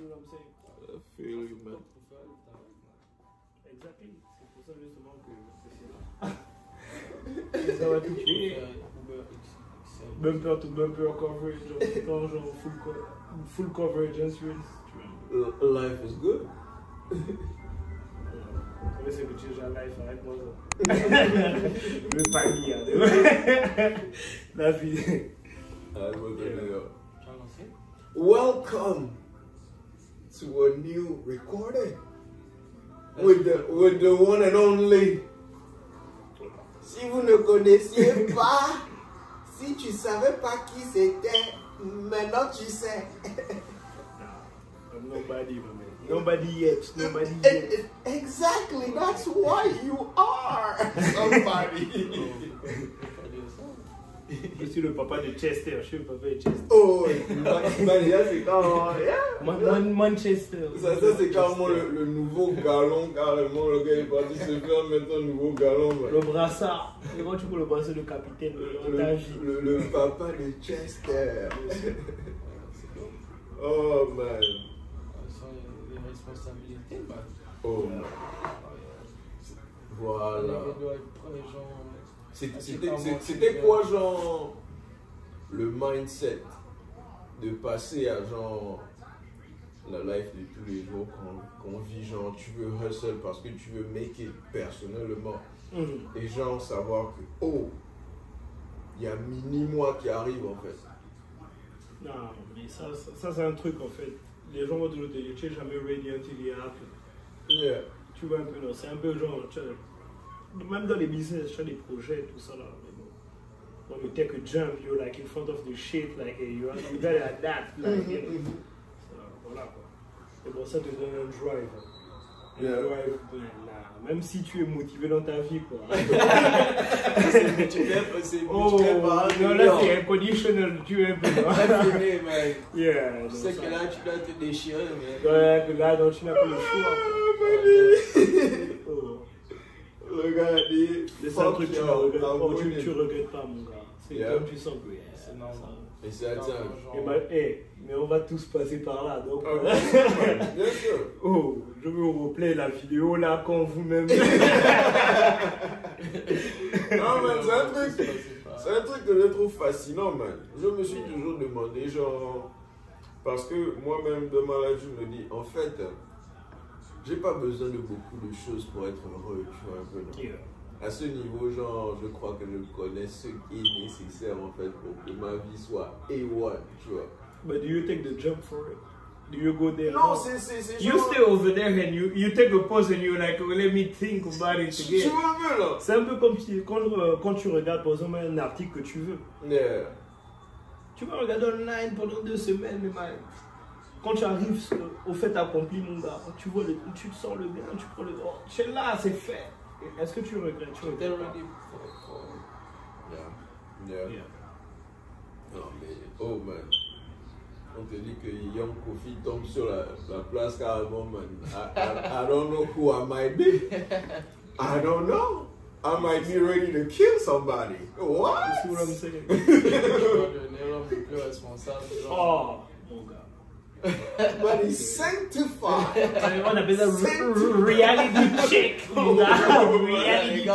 You know what I'm saying? I feel you, man. Exactly. C'est pour ça justement que c'est là. ça va tout tuer. Bumper to bumper coverage, genre, genre full, co full coverage insurance. Life is good. Mwen se biti jan life arek mwen zon. Mwen pa mi an. La fi. A, mwen te mwen yo. Chan anse? Welcome! To a new recording with the, with the one and only. Si vous ne connaissiez pas, si tu savais pas qui c'était, maintenant tu sais. I'm nobody, my man. Nobody yet. Nobody yet. Exactly, that's why you are somebody. Je suis le papa de Chester. Je suis le papa de Chester. oh, Mania, c'est quand. Yeah. Man- Man- Manchester. Ça, ça c'est carrément le, le nouveau galon, carrément. Le gars est parti se faire mettre un nouveau galon. Le brassard. Et quand tu peux le brassard de capitaine Le, le, le papa de Chester. oh man. les responsabilités, bah, Oh man. Voilà. il doit C'était moi, c'était c'est quoi, genre, le mindset de passer à, genre, la life de tous les jours qu'on qu'on vit, genre, tu veux hustle parce que tu veux make it personnellement. Mhm. Et genre, savoir que, oh, il y a mini-moi qui arrive, en fait. Non, mais ça, ça, ça, c'est un truc en fait. Les gens vont toujours te dire, tu n'es jamais ready until it happens. Yeah. Tu vois un peu, non, c'est un peu genre, tu même dans les business, tu as des projets, tout ça là. Mais bon, when you take a jump, you're like in front of the shit, like hey, you, you gotta adapt, like, you know. Ça, voilà quoi. Et bon, ça te donne un drive. Un Yeah. drive, ben, là, même si tu es motivé dans ta vie, quoi. C'est mutuel, c'est oh, par un non, là c'est inconditionnel, tu es un peu. mec. Yeah, Tu sais que là, tu dois te déchirer, mais. Ouais, que là, donc tu n'as pas le choix. Oh. Le gars a dit, Mais c'est un fuck truc que tu regrettes, pas, tu, winning. tu regrettes pas, mon gars. C'est Yeah. comme tu sens C'est normal. ça- Et c'est à dire. Et bah, eh, mais on va tous passer par là, donc. Ah, bien sûr. Oh, je vous replay la vidéo là quand vous-même. Non, man, c'est un truc. C'est un truc que je trouve fascinant, man. Je me suis toujours demandé, genre, parce que moi-même, dans ma life, je me dis, en fait, j'ai pas besoin de beaucoup de choses pour être heureux, tu vois, un peu, non Yeah. À ce niveau, genre, je crois que je connais ce qui est nécessaire, en fait, pour que ma vie soit A1, tu vois. But do you take the jump for it? Do you go there? Non, c'est c'est- c'est You genre- stay over there and you, you take a pause and you're like, oh, let me think about it Tu again. vois un peu, là C'est un peu comme si, quand, euh, quand tu regardes par exemple un article que tu veux. Yeah. Tu vas regarder online pendant deux semaines, mais man, quand tu arrives au fait accompli, mon gars, tu vois le, tu te sens le bien, tu prends le. Oh, c'est là, c'est fait. Est-ce que tu regrettes? Tu T'es regrettes Yeah. Yeah. Yeah. Non, mais, oh man. On te dit que Young Kofi tombe sur la, la place carrément, man. I, I, I don't know who I might be. I don't know. I might be ready to kill somebody. What? Devenir l'homme le plus responsable. Oh. But he's sanctified. On appelle ça re- reality check, mon gars. Les Reality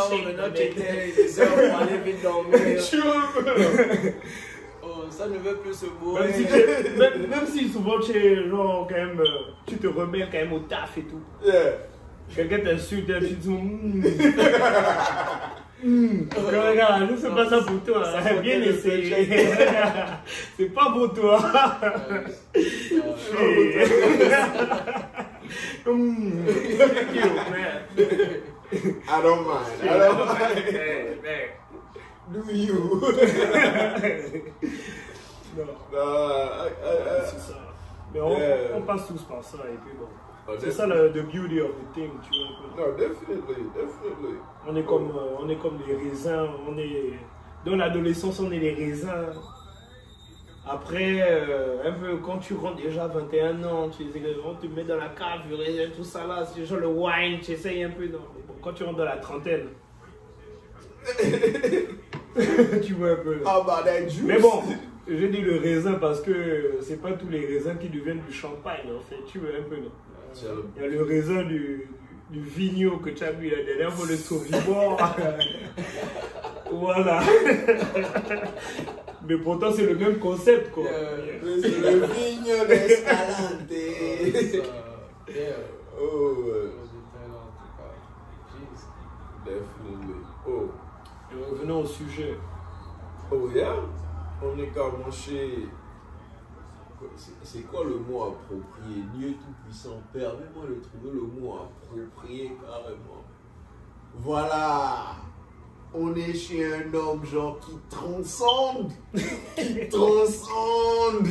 check. Oh, ça ne veut plus se Même bourrer. si, tu- même, même si souvent tu es genre quand même, euh, tu te remets quand même au taf et tout. Yeah. Quelqu'un t'insulte, tu dis, hmm. Hmm. Regarde, je fais pas ça pour toi. Ça hein. Bien essayé. C'est pas pour toi. Hmm. Thank you, man. I don't mind. I don't mind. Hey, man. Do you? Non, I, I, c'est ça. Mais on, Yeah. on passe tous par ça et puis bon. Oh, C'est ça le the beauty of the thing, tu vois. un peu. No, definitely, definitely. On est comme, euh, on est comme les raisins, on est dans l'adolescence, on est les raisins. Après, euh, un peu quand tu rentres déjà à 21 ans, tu, on te met dans la cave, le raisin, tout ça là, c'est genre le wine, tu essayes un peu. Non, bon, quand tu rentres dans la trentaine, tu vois un peu. That juice? Mais bon, J'ai dit le raisin parce que c'est pas tous les raisins qui deviennent du champagne en fait. Tu veux un peu, non Il y a le raisin du, du vigno que tu as vu la dernière fois, le sauvignon. voilà. Mais pourtant, c'est le même concept, quoi. Le le vigno d'Escalante. Yeah. Oh, ouais. Definitely. Oh. Et revenons au sujet. Oh, yeah? On est carrément chez. C'est- quoi le mot approprié? Dieu Tout-Puissant, permets-moi de trouver le mot approprié carrément. Voilà! On est chez un homme genre qui transcende! Qui transcende!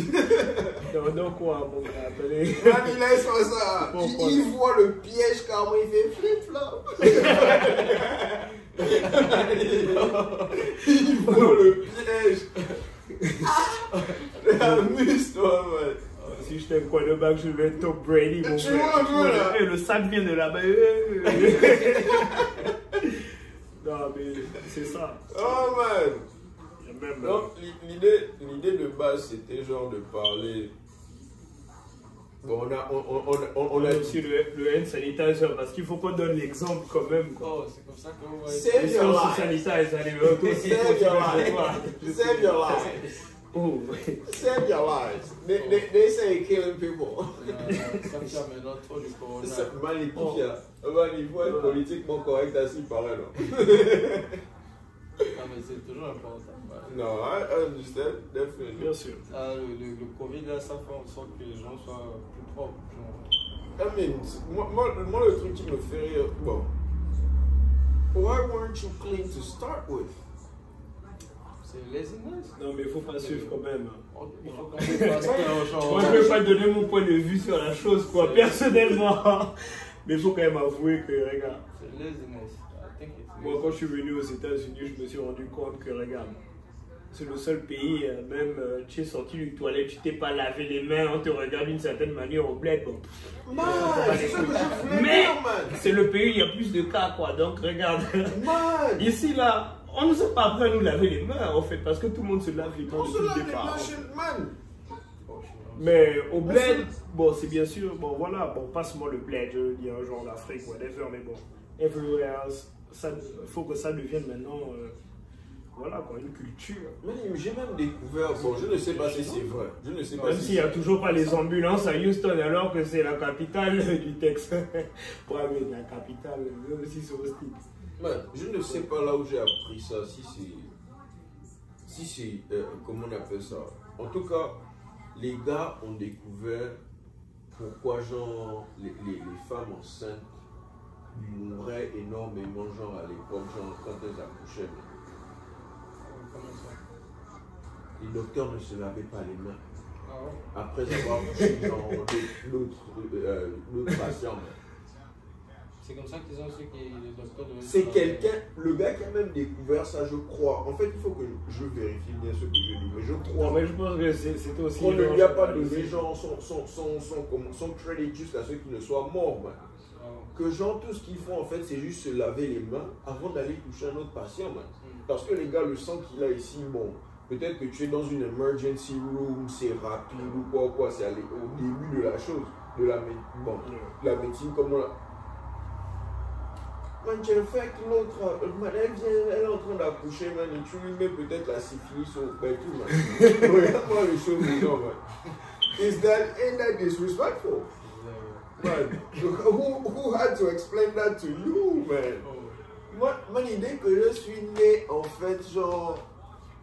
Non, non, quoi, mon gars, appelez. Il laisse pas ça. Pourquoi? Il, voit le piège carrément, il fait flip-flop Il voit le piège Det er myst, man. Si j'étais un quarterback, je vais être Tom Brady, mon frère. Tu vois, voilà. vois. Eh, le sac vient de là-bas. Eh, eh. non, mais c'est ça. Oh, man. Même, Donc, l'idée, l'idée de base, c'était genre de parler... Bon, on a, on, on, on, a aussi le, le hand sanitizer parce qu'il faut qu'on donne l'exemple quand même. Quoi. Oh, c'est comme ça que vous voyez. C'est- Et si on se sanitize, allez, euh, toi aussi, Save your life. Save your life. Oh, Save your lives. They, they, they say killing people. Ça maintenant trop du corona. Ça, Man, il Oh. il faut être Ouais. politiquement correct paraît, non? Non, mais c'est toujours important. Non, I understand, definitely. bien sûr. Ah, le, le, le Covid, là, ça fait en sorte que les gens soient plus propres. genre. I mean, moi, moi, moi, le truc qui me fait rire, bon. Why weren't you clean to start with? Non, mais il faut pas suivre quand même. Oh, Il faut quand même passer au genre. Moi, je ne vais pas donner mon point de vue sur la chose, quoi, personnellement. Mais il faut quand même avouer que, regarde, C'est laziness. I think it's moi, quand je suis venu aux États-Unis, je me suis rendu compte que, regarde, c'est le seul pays, euh, même euh, tu es sorti du toilette, tu t'es pas lavé les mains, on te regarde d'une certaine manière au bled. Bon. Man, c'est ce que je voulais Mais c'est le pays où il y a plus de cas, quoi. Donc, regarde. Man, Ici, là, on nous a pas appris à nous laver les mains, en fait, parce que tout le monde se lave les mains on se lave les mains chez man. Mais au bled, bon, c'est bien sûr, bon, voilà, bon, pas seulement le bled, je veux dire, genre l'Afrique, whatever, mais bon, everywhere else, ça, faut que ça devienne maintenant, euh, voilà, quoi, une culture. Man, j'ai même découvert, bon, je ne sais pas si c'est vrai. Je ne sais pas Même si s'il n'y a toujours pas les ambulances à Houston, alors que c'est la capitale du Texas. ouais, mais la capitale, eux aussi, c'est hostile. Je ne sais pas là où j'ai appris ça, si c'est. Si c'est. euh, comment on appelle ça En tout cas, les gars ont découvert pourquoi, genre, les, les, les femmes enceintes mouraient énormément, genre, à l'époque, genre, quand elles accouchaient. Les docteurs ne se lavaient pas les mains. Ah Après avoir touché, l'autre euh, patient. C'est comme ça qu'ils ont su que les docteurs devaient C'est quelqu'un, le gars qui a même découvert ça, je crois. En fait, il faut que je vérifie bien ce que je dis, mais je crois. Non, mais je pense que c'est- c'était aussi. qu'on ne lui a pas donné genre son, son, son, son, comment- son credit jusqu'à ce qu'il ne soit mort. man. Ah. Que genre tout ce qu'ils font en fait c'est juste se laver les mains avant d'aller toucher un autre patient. man. Parce que les gars, le sang qu'il a ici, bon, peut-être que tu es dans une emergency room, c'est rapide ou quoi, quoi, c'est au début de la chose, de la, bon, la médecine comme on l'a. Man, tu que l'autre, elle vient, elle est en train d'accoucher, man, et tu lui mets peut-être la syphilis au ben, tout, man. Regarde-moi les choses, les gens, man. Is that, ain't that disrespectful? Man, who, who had to explain that to you, man? Moi, moi l'idée que je suis né, en fait, genre,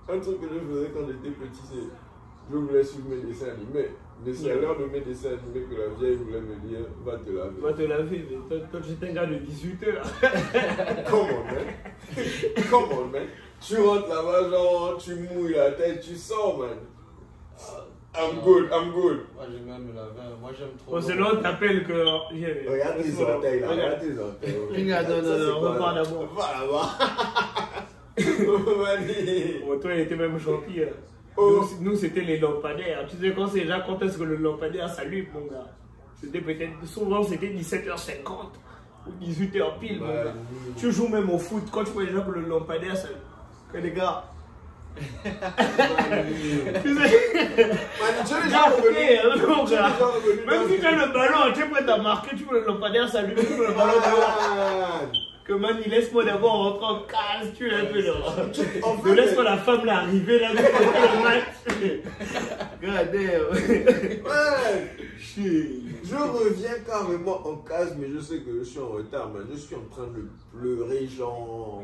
un truc que je faisais quand j'étais petit, c'est je voulais suivre mes dessins animés. Mais c'est à l'heure de mes dessins animés que la vieille voulait me dire, va te laver. Va te laver, mais toi, toi j'étais un gars de 18 heures. Come on, man. Come on, man. Tu rentres là-bas, genre, tu mouilles la tête, tu sors, man. I'm good, I'm good. Moi, j'aime même me laver. Moi, j'aime trop. Bon, c'est on t'appelle que. Regarde tes orteils, là. Regarde tes orteils. Regarde, non, non, non, on repart là d'abord. Va là-bas. Toi, il était même gentil. hein. Oh. Nous, nous, c'était les lampadaires. Tu sais, quand c'est déjà, quand est-ce que le lampadaire s'allume, mon gars? C'était peut-être. Souvent, c'était 17h50 ou 18h pile, mon gars. oui. Tu joues même au foot, quand tu vois déjà que le lampadaire s'allume. Que les gars, Même si tu as le ballon, tu es prêt à marquer, tu peux le lampadaire s'allumer, tu peux le ballon dehors. Ah. Que man, il laisse-moi d'abord rentrer en case, tu es un peu. En Ne laisse pas la femme là arriver là, de le match. Shit. Je reviens carrément en case, mais je sais que je suis en retard, man. Je suis en train de pleurer, genre,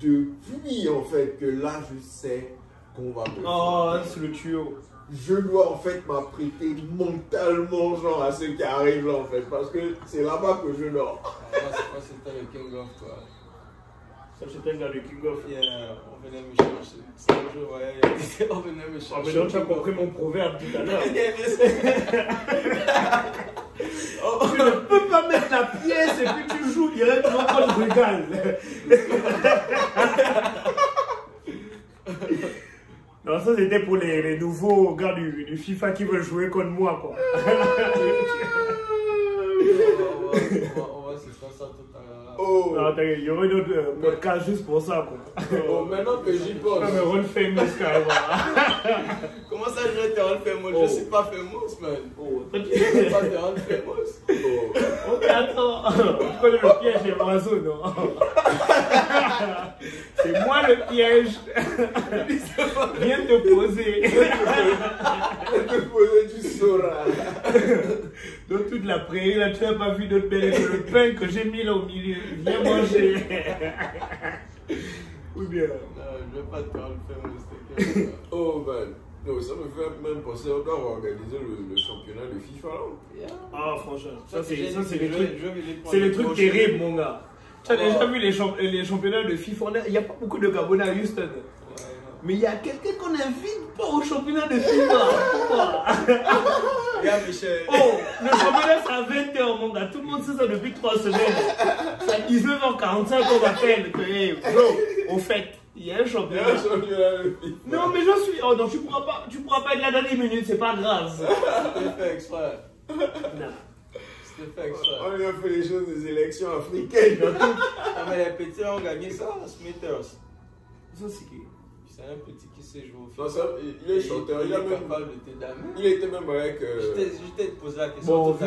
depuis en fait, que là, je sais qu'on va me Oh, c'est le tuyau. Je dois en fait m'apprêter mentalement, genre, à ce qui arrive là, en fait, parce que c'est là-bas que je dors. Ah, Moi, c'est- moi, c'était le King of quoi. Ça, c'était dans le King of. Yeah, on venait me chercher. C'est un jour, ouais, on venait me chercher. Oh, mais donc, tu as compris mon proverbe tout à l'heure. Oh, Tu ne peux pas mettre la pièce et puis tu joues directement quand je regarde. Non, ça c'était pour les, les nouveaux gars du, du FIFA qui veulent jouer contre moi, quoi. Oh! Non, t'inquiète, il y aurait une autre euh, podcast juste pour ça, quoi. Oh, maintenant que j'y pense. Non, non mais rôle famous, carrément. Comment ça, je vais être rôle famous? Oh. Je suis pas famous, man. Oh, t'inquiète. Je pas pas rôle famous. Oh. Ok, attends. Tu connais le piège des oiseaux, non? C'est moi le piège. Viens te poser. Je te posais du sora. Dans toute la prairie, là, tu n'as pas vu d'autre belle que le pain que j'ai mis là au milieu. Viens manger. Ou bien. Non, je vais pas te rendre famous, t'inquiète pas. Oh, man. Non, ça me fait même penser, on doit organiser le, le championnat de FIFA là. Yeah. Ah, franchement, ça ça, c'est prendre C'est les le trucs prochain. terribles, mon gars. Tu as Oh. déjà vu les, champ- les championnats de FIFA? Il n'y a pas beaucoup de Gabonais à Houston. Ouais. Mais il y a quelqu'un qu'on n'invite pas au championnat de FIFA. Regarde, Michel. Oh, le championnat c'est à 20h, mon gars. Tout le monde sait ça depuis 3 semaines. C'est à 19h45 qu'on m'appelle. Hey, bro, au fait, il y a un Il y a championnat. un championnat de FIFA. Non, mais je suis. Oh non, tu pourras pas, tu pourras pas être là dans les minutes, c'est pas grave. Fait exprès. Non. Fait. On lui a fait les choses des élections africaines. Ah, mais les petits ont gagné ça, Smithers. Ça, c'est qui? C'est un petit qui sait jouer au Non, ça, il est chanteur, il, il a est même, capable de damer. il était même avec. Je euh, t'ai je t'ai posé la question Bon, tout vu,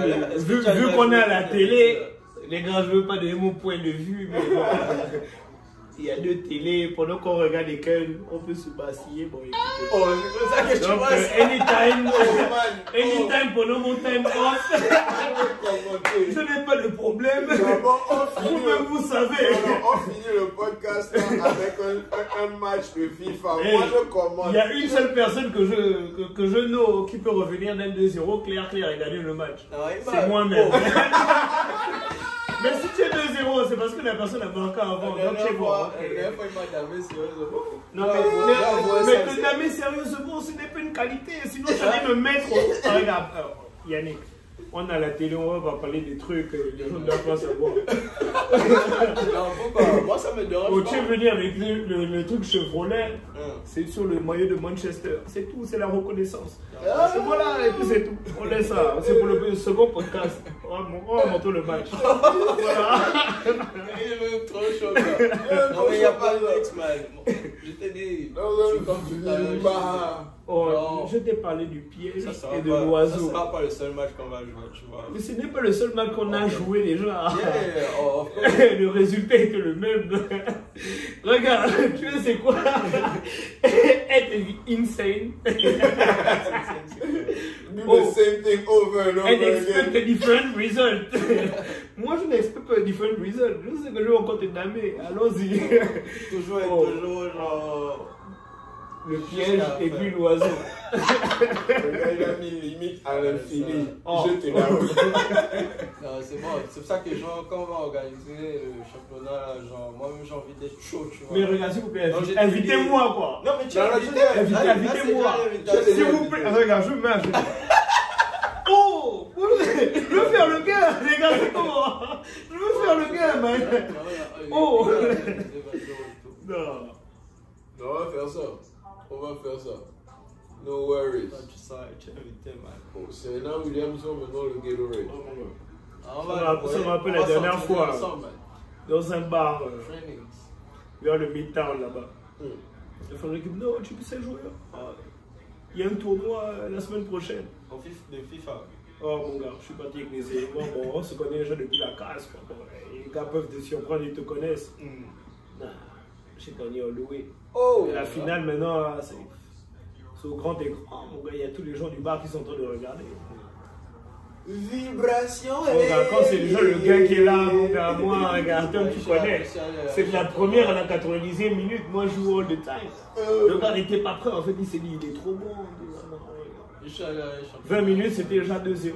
à l'heure. Qu'on est à la télé, les gars, je veux pas donner mon point de vue, mais bon. Il y a deux télés, pendant qu'on regarde lesquelles, on peut se vaciller. Bon, écoutez. Oh, c'est ça que tu Donc, vois euh, anytime, Oh, man. anytime pendant mon time off, je n'ai pas de problème. Vous-même, le, vous savez. non, on finit le podcast avec un, match de FIFA. Hey, Moi, je commence. Il y a une seule personne que je, que, que je know qui peut revenir d'un 2-0, clair, clair, et gagner le match. Il C'est m'a- moi-même. Oh, Mais si tu es 2-0, c'est parce que la personne a marqué avant. La Donc c'est bon. la dernière fois, il m'a damé sérieusement. Non, mais, te damer sérieusement, ce n'est pas une qualité. Sinon, j'allais me mettre. regarde, euh, Yannick, on a la télé, on va parler des trucs, les gens ne doivent pas savoir. Non, pourquoi Moi, ça me dérange es venu avec le, le- le truc Chevrolet, Hein. c'est sur le maillot de Manchester. C'est tout, c'est la reconnaissance. Ah. C'est voilà, et puis c'est tout. On laisse ça. C'est pour le second podcast. On va on va monter le match. Voilà. Il est même trop chaud. Non, mais il n'y a pas de mix, man. Je t'ai dit. Non, je suis non, comme tout à l'heure, Oh, Non. je t'ai parlé du piège Ça et de l'oiseau. sera pas le seul match qu'on va jouer, tu vois. Mais ce n'est pas le seul match qu'on a joué déjà. Yeah, oh, le résultat était le même. Regarde, tu sais c'est quoi? Être insane do Oh. the same thing over and over and expect again. a different result. Moi, je n'expecte pas un different result. Je sais que je vais encore te damer. Allons-y. Toujours et toujours, genre. Le piège et puis l'oiseau. Le gars, il a mis limite à l'infini. Oh. Je te l'avoue. Non, c'est bon. C'est pour ça que, genre, quand on va organiser le championnat, genre, moi-même, j'ai envie d'être chaud, tu vois. Mais regarde, s'il vous plaît, invitez-moi quoi. Non, mais tu as invité. invitez-moi. S'il vous plaît, regarde, je mets un jeu. Oh Je veux faire le gars, les gars, c'est comment Je veux faire le gars, man. Oh. Non. Non, on va faire ça. On va faire ça. No worries. Oh, Serena Williamson, maintenant le Gatorade. Ah, on Ça me- rappelle la on va dernière fois. Dans un bar euh, vers le midtown là-bas. Hmm. Il non, tu jouer. Ah, Il y a un tournoi euh, la semaine prochaine. De FIFA. Oh mon gars, je suis parti avec les éléments. Bon, on se connaît déjà depuis la casse. quoi. Les gars peuvent te surprendre, ils te connaissent. Non, j'ai gagné au loué. Oh Et la finale maintenant, c'est au grand écran. Il y a tous les gens du bar qui sont en train de regarder. Vibration Mon gars, quand c'est déjà le gars qui est là, mon gars, moi, regarde, toi, tu connais. C'est la première à la 90e minute, moi je joue all the time. Le gars n'était pas prêt, en fait, il s'est dit, il est trop bon. 20 minutes, c'était déjà 2-0.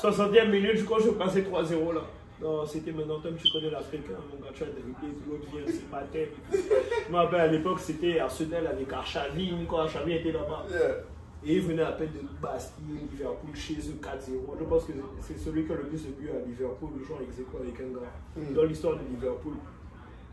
60e minute, je crois que je passais 3-0 là. Non, c'était maintenant, Tom, tu connais l'Africain, mon gars, tu as dribblé, tout l'autre vient, c'est pas thème. Je me rappelle à l'époque, c'était Arsenal avec Arshavin, quand Arshavin était là-bas. Et il venait à peine de Bastille, Liverpool, chez eux 4-0. Je pense que c'est celui qui a le plus de buts à Liverpool, le joueur ex avec un gars, Mm. dans l'histoire de Liverpool.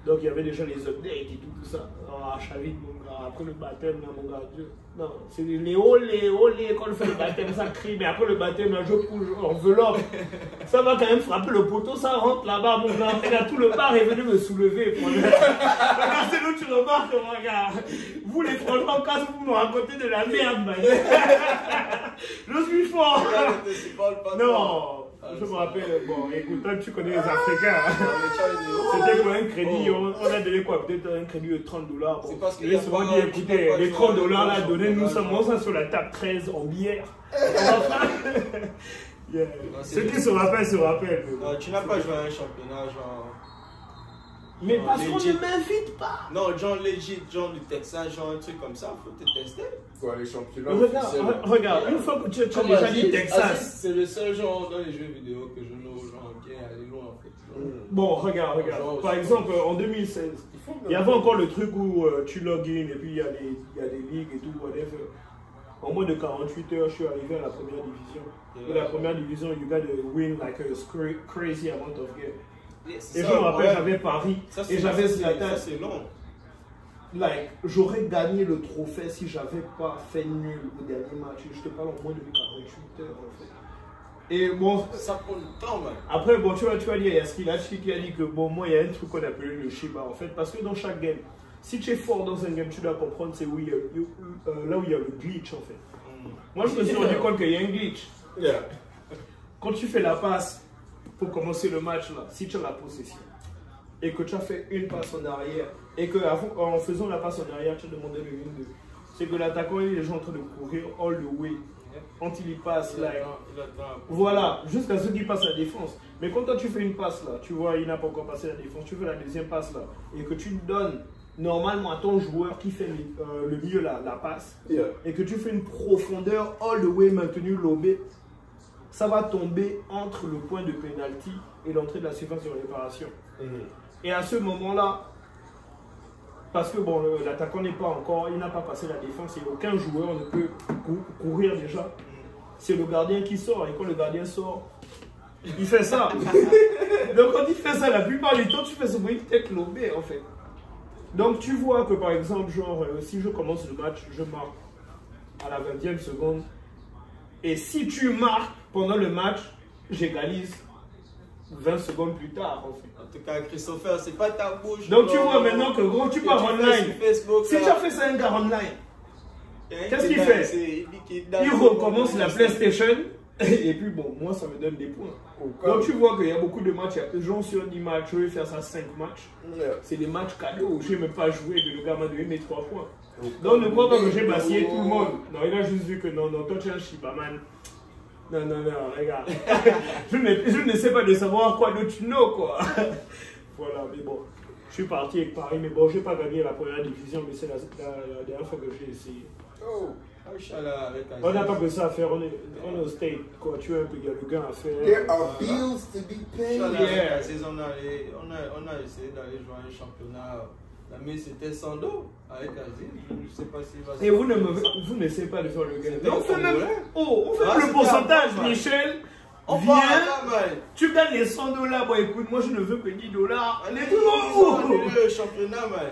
Donc il y avait déjà les updates et tout, tout ça. Ah, Chavit, mon gars, après le baptême, là, mon gars, Dieu. Non, c'est les olé, olé, quand on fait le baptême, ça crie, mais après le baptême, là, je couche, enveloppe. Ça va quand même frapper le poteau, ça rentre là-bas, mon gars. Regarde, tout le bar est venu me soulever. c'est là tu remarques, mon gars. Vous, les franchement, quand vous me racontez de la merde, man. Je suis fort. Non, je me rappelle, bon, écoute, tu connais les Africains. C'était quoi un crédit on, on a donné quoi Peut-être un crédit de 30 dollars. C'est parce qu'il Et y a souvent dit écoutez, les faire 30 un dollars là, donnez-nous ça, échange. moi ça sur la table 13 en bière. Yeah. c'est Ceux qui se rappellent se rappellent. bon. Non, tu n'as pas joué à un championnat genre. Mais Non, parce qu'on ne m'invite pas. Non, genre legit, genre du Texas, genre un truc comme ça, faut te tester. Quoi, les championnats Regarde, re- regarde, une fois que tu, tu as Comme déjà dit Texas. C'est le seul genre dans les jeux vidéo que je genre bien aller loin en fait. Mm. Bon, regarde, regarde. Genre, Par exemple, en 2016, Il y avait encore le truc où euh, tu login et puis il y, a des, il y a des ligues et tout, whatever. En moins de 48 heures, je suis arrivé à la première division. Et la première division, you got to win like a crazy amount of games. Et je me rappelle, ouais. j'avais Paris Ça, et j'avais Zlatan. Ça c'est long. Like, j'aurais gagné le trophée si j'avais pas fait nul au dernier match. Je te parle en moins de 48 heures en fait. Et bon, Ça prend du temps, man. après, bon, tu vois, tu vois, il y a Skilachi qui a dit que bon, moi, il y a un truc qu'on appelle le Shiba en fait. Parce que dans chaque game, si tu es fort dans un game, tu dois comprendre c'est où il y a, euh, là où il y a le glitch en fait. Moi, je me suis rendu compte qu'il y a un glitch. Yeah. Quand tu fais la passe pour commencer le match, là, si tu as la possession et que tu as fait une passe en arrière et que en faisant la passe en arrière, tu as demandé le 1-2, c'est que l'attaquant il est déjà en train de courir all the way. Quand il y passe, Il là, attend- il voilà, jusqu'à ce qu'il passe la défense. Mais quand toi tu fais une passe là, tu vois, il n'a pas encore passé la défense, tu fais la deuxième passe là, et que tu donnes normalement à ton joueur qui fait le, euh, le mieux la, la passe, Yeah. et que tu fais une profondeur all the way maintenue lobée, ça va tomber entre le point de pénalty et l'entrée de la surface de réparation. Mhm. Et à ce moment-là, parce que bon, l'attaquant n'est pas encore, il n'a pas passé la défense et aucun joueur ne peut cou- courir déjà. C'est le gardien qui sort et quand le gardien sort, il fait ça. Donc quand il fait ça, la plupart du temps, tu fais ce bruit tête lobée en fait. Donc tu vois que par exemple, genre, euh, si je commence le match, je marque à la 20e seconde. Et si tu marques pendant le match, j'égalise 20 secondes plus tard en fait. En tout cas, Christopher, c'est pas ta bouche. Donc tu vois maintenant que gros, tu pars online. Facebook, Si tu as fait ça un gars online, un qu'est-ce qui qu'il fait il recommence la. PlayStation. Et puis bon, moi ça me donne des points. Donc tu vois qu'il y a beaucoup de matchs, il y a gens sur 10 matchs, je vais faire ça 5 matchs. Yeah. C'est des matchs cadeaux, je n'ai même pas joué, mais le gars m'a donné mes 3 points. Donc ne crois pas que j'ai bassillé tout le monde. Non, il a juste vu que non, non, toi tu es un Shibaman. Non, non, non, regarde. je, ne, je ne sais pas de savoir quoi d'autre tu know, quoi. voilà, mais bon. Je suis parti avec Paris, mais bon, je n'ai pas gagné la première division, mais c'est la, la- la dernière fois que j'ai essayé. Oh. Ah, On n'a pas que ça à faire, on est, on est au state, quoi. Tu vois un peu, il y a le gain à faire. There are bills to be paid. Yeah. avec on, allait- on, a, on a essayé d'aller jouer un championnat. La mais c'était sans dos avec Aziz. Je ne sais pas s'il va Et vous ne me, vous n'essayez pas de faire le gain. On fait même, oh, on fait Ah, le pourcentage, Michel. On Viens, tu gagnes les 100 dollars. Bon, écoute, moi je ne veux que 10 dollars. Allez, ils ont go. annulé le championnat, man.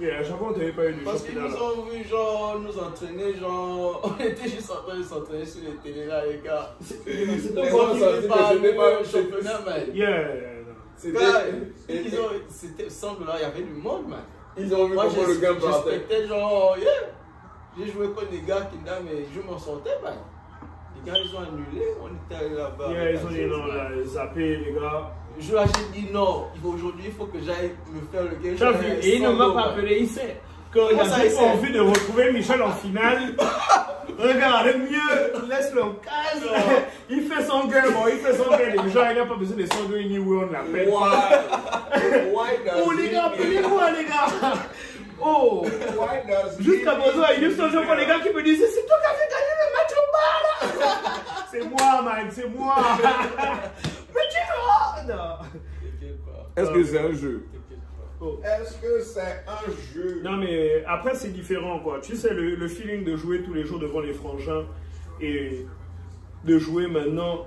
Et à chaque fois, on t'avait pas eu de Parce qu'ils nous ont vu, genre, nous entraîner, genre, on était juste en train de s'entraîner sur les télé là, les gars. C'est Donc, Mais on ne dire pas le championnat, man. Yeah. C'était. Ont, c'était 100 dollars, il y avait du monde, man. Ils ont vu Moi, comment le gars partait. j'expectais genre, yeah. J'ai joué contre des gars qui là, mais je m'en sortais, bah. Les gars, ils ont annulé. On était allé là-bas. Yeah, ils ont dit non, là, zappé, les gars. Je là, j'ai dit non. il faut- Aujourd'hui, il faut que j'aille me faire le game. Et il ne m'a pas appelé, il sait. Quand sait envie de retrouver Michel en finale, regarde mieux, laisse-le en case. Il fait son gueule, bon, il fait son gueule. Les gens, il n'a pas besoin de son gueule ni où on l'appelle. Why? Why does Oh les gars, appelez-moi les gars? Oh. Jusqu'à présent, il y a to juste un jour be les gars qui me disaient C'est toi qui as fait gagner le match au bar là C'est moi, man, c'est moi Mais tu vois. Est-ce que c'est un jeu? Oh. Est-ce que c'est un jeu? Non, mais après, c'est différent quoi. Tu sais, le, le feeling de jouer tous les jours devant les frangins et de jouer maintenant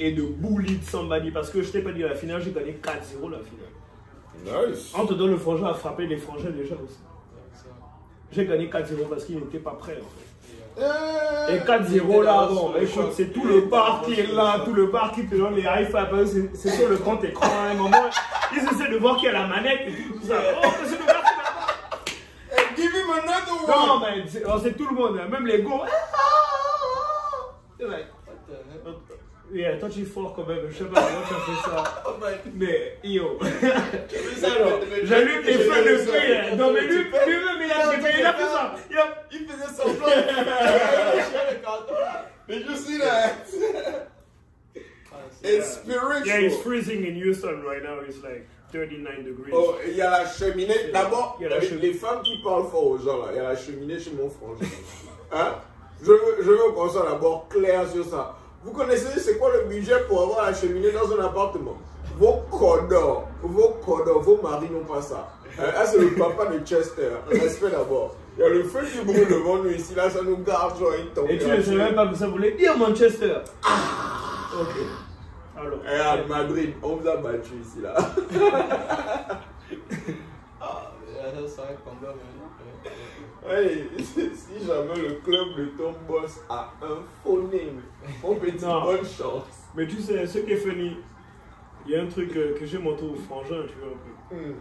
et de bully somebody. Parce que je t'ai pas dit, la finale, j'ai gagné 4-0 la finale. Nice. En te donnant le frangin à frapper les frangins déjà aussi. J'ai gagné 4-0 parce qu'ils n'étaient pas prêts en fait. Euh, Et 4-0 là, bon, écoute, choc. c'est tout le bar là qui est là, tout le bar qui te donne les high five, parce que c'est sur le grand écran à un moment. Ils essaient de voir qui a la manette et tout, tout ça. Oh, c'est le gars qui give him another Non, one. mais c'est oh, c'est tout le monde, hein, même les go. Yeah, toi tu es fort quand même, je sais pas comment tu as fait ça. Oh Mais yo, mais- mais- j'allume les je feux de feu. hein. Non, mais lui, lui-même il a fait ça. Il faisait semblant. See that? Ah, c'est- It's Yeah, it's spiritual. freezing in Houston right now. It's like 39 degrees. Oh, il y a la cheminée. D'abord, Il y a la les, cheminée. les femmes qui parlent fort aux gens, là, il y a la cheminée chez mon frangin. Hein? Je veux, je veux qu'on soit d'abord clair sur ça. Vous connaissez, c'est quoi le budget pour avoir la cheminée dans un appartement? Vos codors, vos codors, vos maris n'ont pas ça. Hein, ah, c'est le papa de Chester. Respect d'abord. Il y a le feu qui brûle devant nous ici, là, ça nous garde genre une Et tu ne savais même pas que ça voulait dire Manchester. Ok. Alors. Eh, à Madrid, on vous a battu ici, là. Ah, mais ça, combat maintenant. Hey, si jamais le club de ton boss a un phonème, on peut dire Non. bonne chance. Mais tu sais, ce qui est funny, il y a un truc euh, que j'ai montré au frangin, tu vois un peu. Hmm.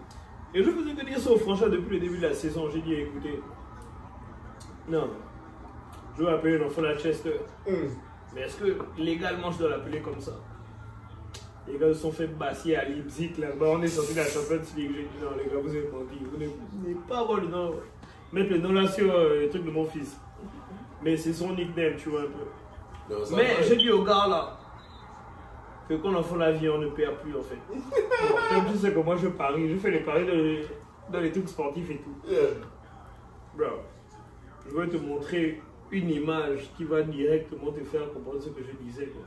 Et je faisais dire ça au frangin depuis le début de la saison. J'ai dit, écoutez, non, je vais appeler l'enfant de Chester. Hmm. Mais est-ce que légalement je dois l'appeler comme ça? Les gars se sont fait bassier à Leipzig là-bas. On est sorti de la Champions League. J'ai dit non, les gars, vous avez menti. Vous n'avez pas le nom. Mettre le nom là sur euh, le truc de mon fils. Mais c'est son nickname, tu vois un peu. Non, Mais j'ai dit au gars là que quand on fait la vie, on ne perd plus en fait. Bon, comme tu sais que moi je parie, je fais les paris dans les, dans les trucs sportifs et tout. Yeah. Bro, je vais te montrer une image qui va directement te faire comprendre ce que je disais. Quoi.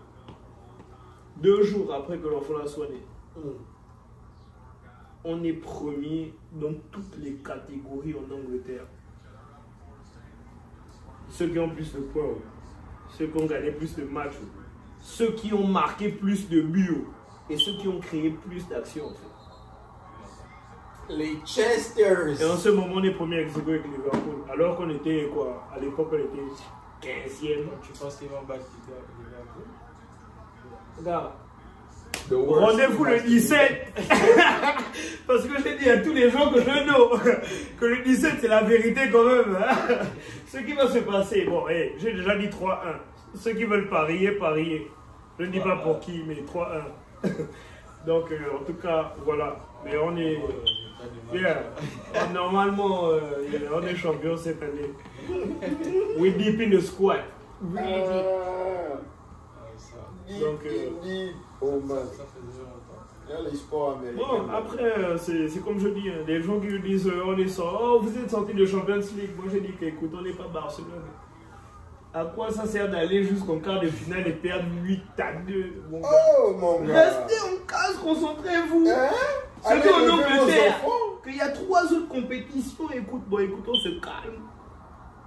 Deux jours après que l'enfant soit né, Hmm. On est premier dans toutes les catégories en Angleterre. Ceux qui ont plus de points, ceux qui ont gagné plus de matchs, ceux qui ont marqué plus de buts et ceux qui ont créé plus d'actions. en fait. Les Chesters. Et en ce moment, on est premier avec Zigo avec Liverpool. Alors qu'on était quoi À l'époque, on était 15e. Tu penses qu'ils vont battre Liverpool? Regarde. Rendez-vous le team. 17 Parce que j'ai dit à tous les gens que je know que le 17 c'est la vérité quand même. hein. Ce qui va se passer, bon, hey, j'ai déjà dit 3-1. Ceux qui veulent parier, parier. Je ne dis pas pour qui, mais 3-1. Donc, euh, en tout cas, voilà. Mais on est. Yeah. Normalement, euh, on est champion cette année. We deep in the squad. Really deep. Ah. Ça, Donc, euh. Oh man. a. Bon, après, euh, c'est c'est comme je dis, hein, les gens qui disent euh, on est sorti, oh, vous êtes sorti de Champions League. Moi, j'ai dit qu'écoute, on n'est pas Barcelone. À quoi ça sert d'aller jusqu'en quart de finale et perdre 8 à 2 mon gars? Oh mon gars. Restez en case, concentrez-vous. Hein? C'est Allez en Angleterre enfants. qu'il y a trois autres compétitions. Écoute, bon, écoute, on se calme.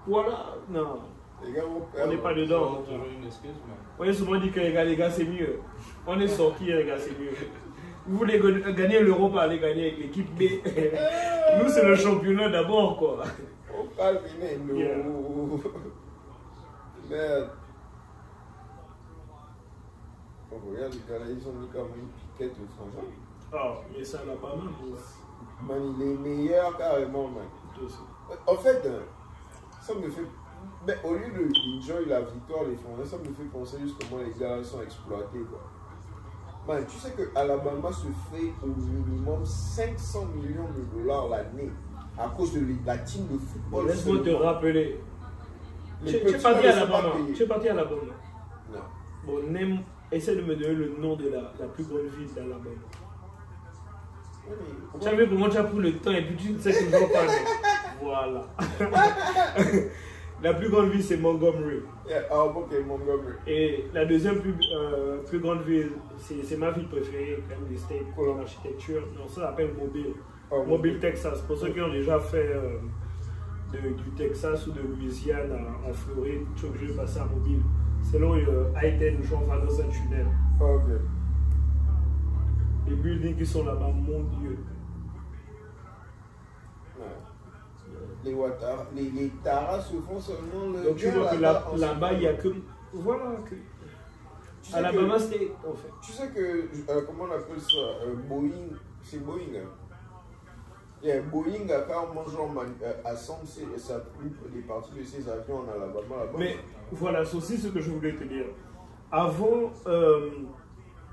Voilà, non, Les gars on n'est pas dedans. ont toujours une excuse, mais. On a souvent dit que les gars, les gars, c'est mieux. On est sorti, les gars, c'est mieux. Vous voulez ga- gagner l'Europe, allez gagner avec l'équipe B. Nous, c'est le championnat d'abord, quoi. Oh, calmez nous. Yeah. Merde. Oh, regarde, les ils ont mis comme une piquette au frangin. Ah, mais ça n'a pas mal. Man, il est meilleur carrément, man. Aussi. En fait, euh, ça me fait. Mais au lieu de enjoy la victoire des Français, ça me fait penser juste comment les gars sont exploités. Quoi. Man, tu sais que Alabama se fait au minimum 500 millions de dollars l'année à cause de la team de football. Laisse-moi te rappeler. Tu tu es parti ne à pas Alabama. Tu es parti à Alabama. Non. Bon, name, essaie de me donner le nom de la, la plus grande ville d'Alabama. Tu as vu comment tu as pris le temps et puis tu ne sais toujours pas. mais Voilà. la plus grande ville, c'est Montgomery. Yeah, ah, ok, Montgomery. Et la deuxième plus, euh, plus grande ville, c'est ma ville préférée, quand même, des States, pour l'architecture. Non, ça s'appelle Mobile. Ah, Mobile, Texas. Pour ceux qui ont déjà fait euh, de- du Texas ou de Louisiane à- en Floride, tu es obligé de passer à Mobile. C'est là où euh, I-10, genre, va dans un tunnel. Ah, ok. Les buildings qui sont là-bas, mon Dieu. Les Ouattara, les, les Taras se font seulement le. Donc tu vois que là-bas là- il n'y a que. Voilà, que. Tu sais Alabama que- State, en fait. Tu sais que, euh, comment on appelle ça euh, Boeing, c'est Boeing. Hein? Yeah, Boeing a carrément genre man- euh, assemble sa plupart des parties de ses avions en Alabama là-bas. Mais voilà, c'est aussi ce que je voulais te dire. Avant, euh,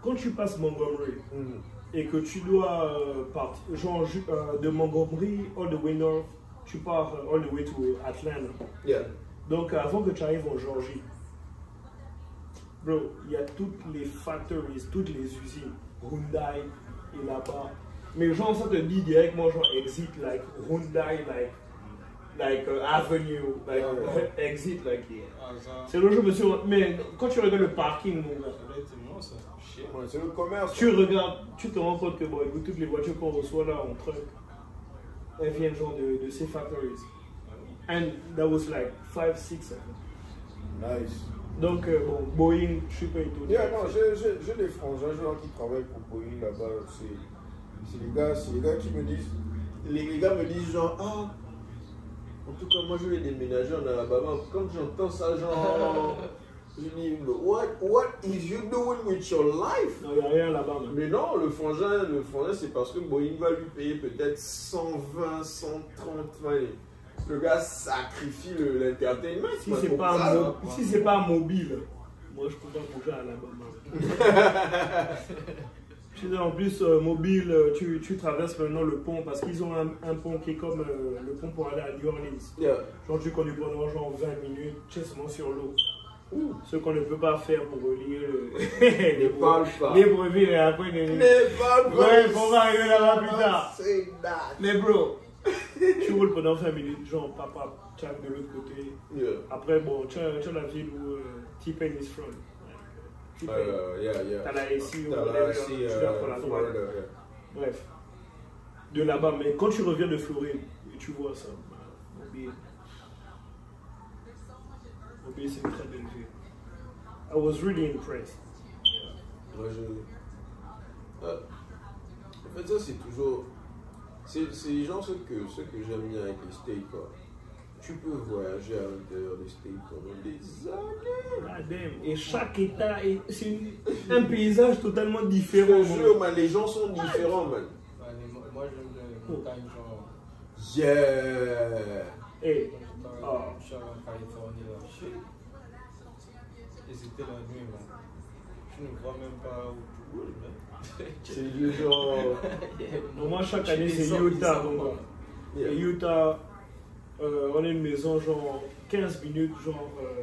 quand tu passes Montgomery Mhm. et que tu dois partir, genre de Montgomery all the way north, tu pars euh, all the way to Atlanta. Yeah. Donc avant que tu arrives en Georgie, bro, il y a toutes les factories, toutes les usines. Hyundai est là-bas. Mais genre, ça te dit directement, genre, exit like Hyundai, like, like uh, Avenue, like, Ouais. exit like. Ah, C'est là où je me suis. Mais quand tu regardes le parking, mon gars, c'est le commerce. tu regardes, tu te rends compte que bon, toutes les voitures qu'on reçoit là en truck, elles viennent genre de, de ces factories. And that was like 5, 6 of them. Nice. Donc, euh, bon, Boeing, je suis pas étonné. Yeah, non, j'ai des frangins qui travaillent pour Boeing là-bas. C'est les gars, c'est les gars qui me disent. Les, les gars me disent genre, ah, en tout cas, moi je vais déménager en Alabama. Quand j'entends ça, genre, je dis, what, what is you doing with your life? Non, il n'y a rien là-bas. Mais non, le frangin, le frangin c'est parce que Boeing va lui payer peut-être 120, 130 man. Le gars sacrifie le- l'entertainment. Si c'est pas, ça, mo- là. si c'est pas mobile, moi je peux pas bouger à Alabama. Tu sais, en plus, euh, mobile, euh, tu, tu traverses maintenant le pont parce qu'ils ont un, un pont qui est comme euh, le pont pour aller à New Orleans. Yeah. Genre, tu connais pendant genre 20 minutes, tu es seulement sur l'eau. Ce qu'on ne peut pas faire pour relier le- les parle pas. les brebis et après les. Pas Ouais, on va arriver là-bas plus tard. Mais bro, tu roules pendant 20 minutes, genre papa, tu de l'autre côté. Yeah. Après, bon, tu as, tu as la ville où euh, T-Pain is from. T-Pain. Yeah, yeah. T'as la SI, on la SI, tu euh, vas la droite. Bref. De là-bas, mais quand tu reviens de Floride et tu vois ça, bah, C'est une très belle ville. I was really impressed. Moi, je. Euh, en fait, ça, c'est toujours. C'est c'est genre ce que, ce que j'aime bien avec les States, quoi. Tu peux voyager à l'intérieur des States pendant des années. Damn. Et chaque État, est- c'est un paysage totalement Je différent. te jure, man, les gens sont différents, man. Moi, j'aime bien les montagnes, genre. Yeah! Hey, Ah. Je suis allé en Californie, là. Et c'était la nuit, man. Tu ne vois même pas où tu roules, man. C'est du genre. Donc moi, chaque année, c'est Utah. quoi. Et Utah, euh, on a une maison, genre 15 minutes, genre euh,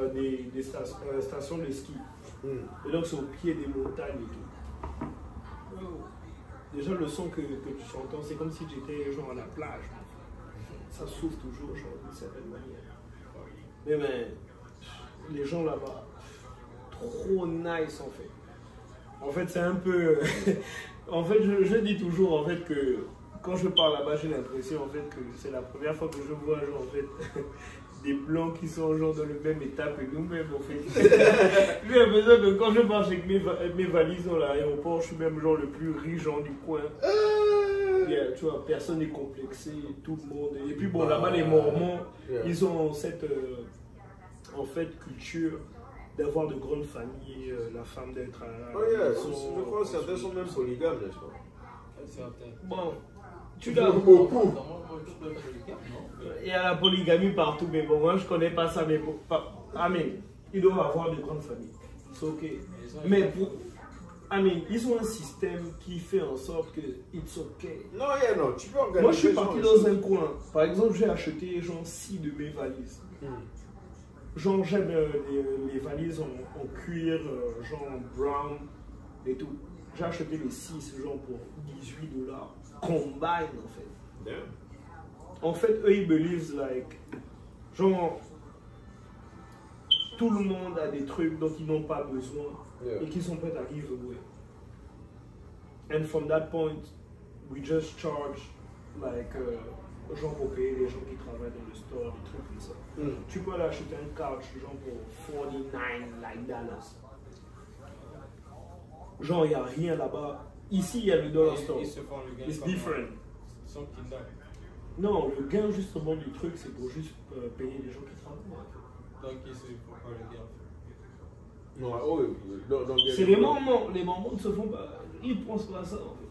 euh, des, des sta- euh, stations de ski. Hmm. Et donc, c'est au pied des montagnes et tout. Wow. Déjà, le son que, que tu entends, c'est comme si j'étais genre à la plage. Ça souffle toujours, genre, d'une certaine manière. Mais, les gens là-bas, trop nice en fait. En fait, c'est un peu. en fait, je, dis toujours en fait que quand je pars là-bas, j'ai l'impression en fait que c'est la première fois que je vois en fait des blancs qui sont genre dans le même état que nous-mêmes fait. j'ai l'impression que quand je marche avec mes, va- mes valises dans l'aéroport, je suis même genre le plus riche du coin. Tu vois, personne n'est complexé, tout le monde. Et puis bon, là-bas, les Mormons, Yeah. ils ont cette euh, en fait culture d'avoir de grandes familles, euh, la femme d'être à Oh yeah, maison, je crois que certains sont même polygames, n'est-ce pas? Certains. Bon, Tu dois. Beaucoup. Il y a la polygamie partout, mais bon, moi je connais pas ça, mais bon, pas- I mean, ils doivent avoir de grandes familles. C'est ok. Mais pour. I mean, ils ont un système qui fait en sorte que it's ok. Non, yeah, non, tu peux organiser. Moi je suis parti dans un coin. Par exemple, j'ai acheté genre 6 de mes valises. Genre, j'aime euh, les, les valises en, en cuir, euh, genre brown et tout. J'ai acheté les 6 genre pour 18 dollars. Combine en fait. Damn. En fait, eux, ils believe, like, genre, tout le monde a des trucs dont ils n'ont pas besoin Yeah. et qui sont prêts à give away. And from that point, we just charge, like, euh, genre pour payer les gens qui travaillent dans le store, des trucs comme ça. Mm. Tu peux aller acheter un couch, genre pour 49 like dollars. Genre, il n'y a rien là-bas. Ici, il y a le dollar store. Ils se font le gain. It's different. Kidnappés. Non, le gain justement du truc, c'est pour juste euh, payer les gens qui travaillent. Donc ils se font pas le gain. Non, oh. Dans- dans C'est les mormons, les mormons ne se font pas, ils pensent pas à ça en fait.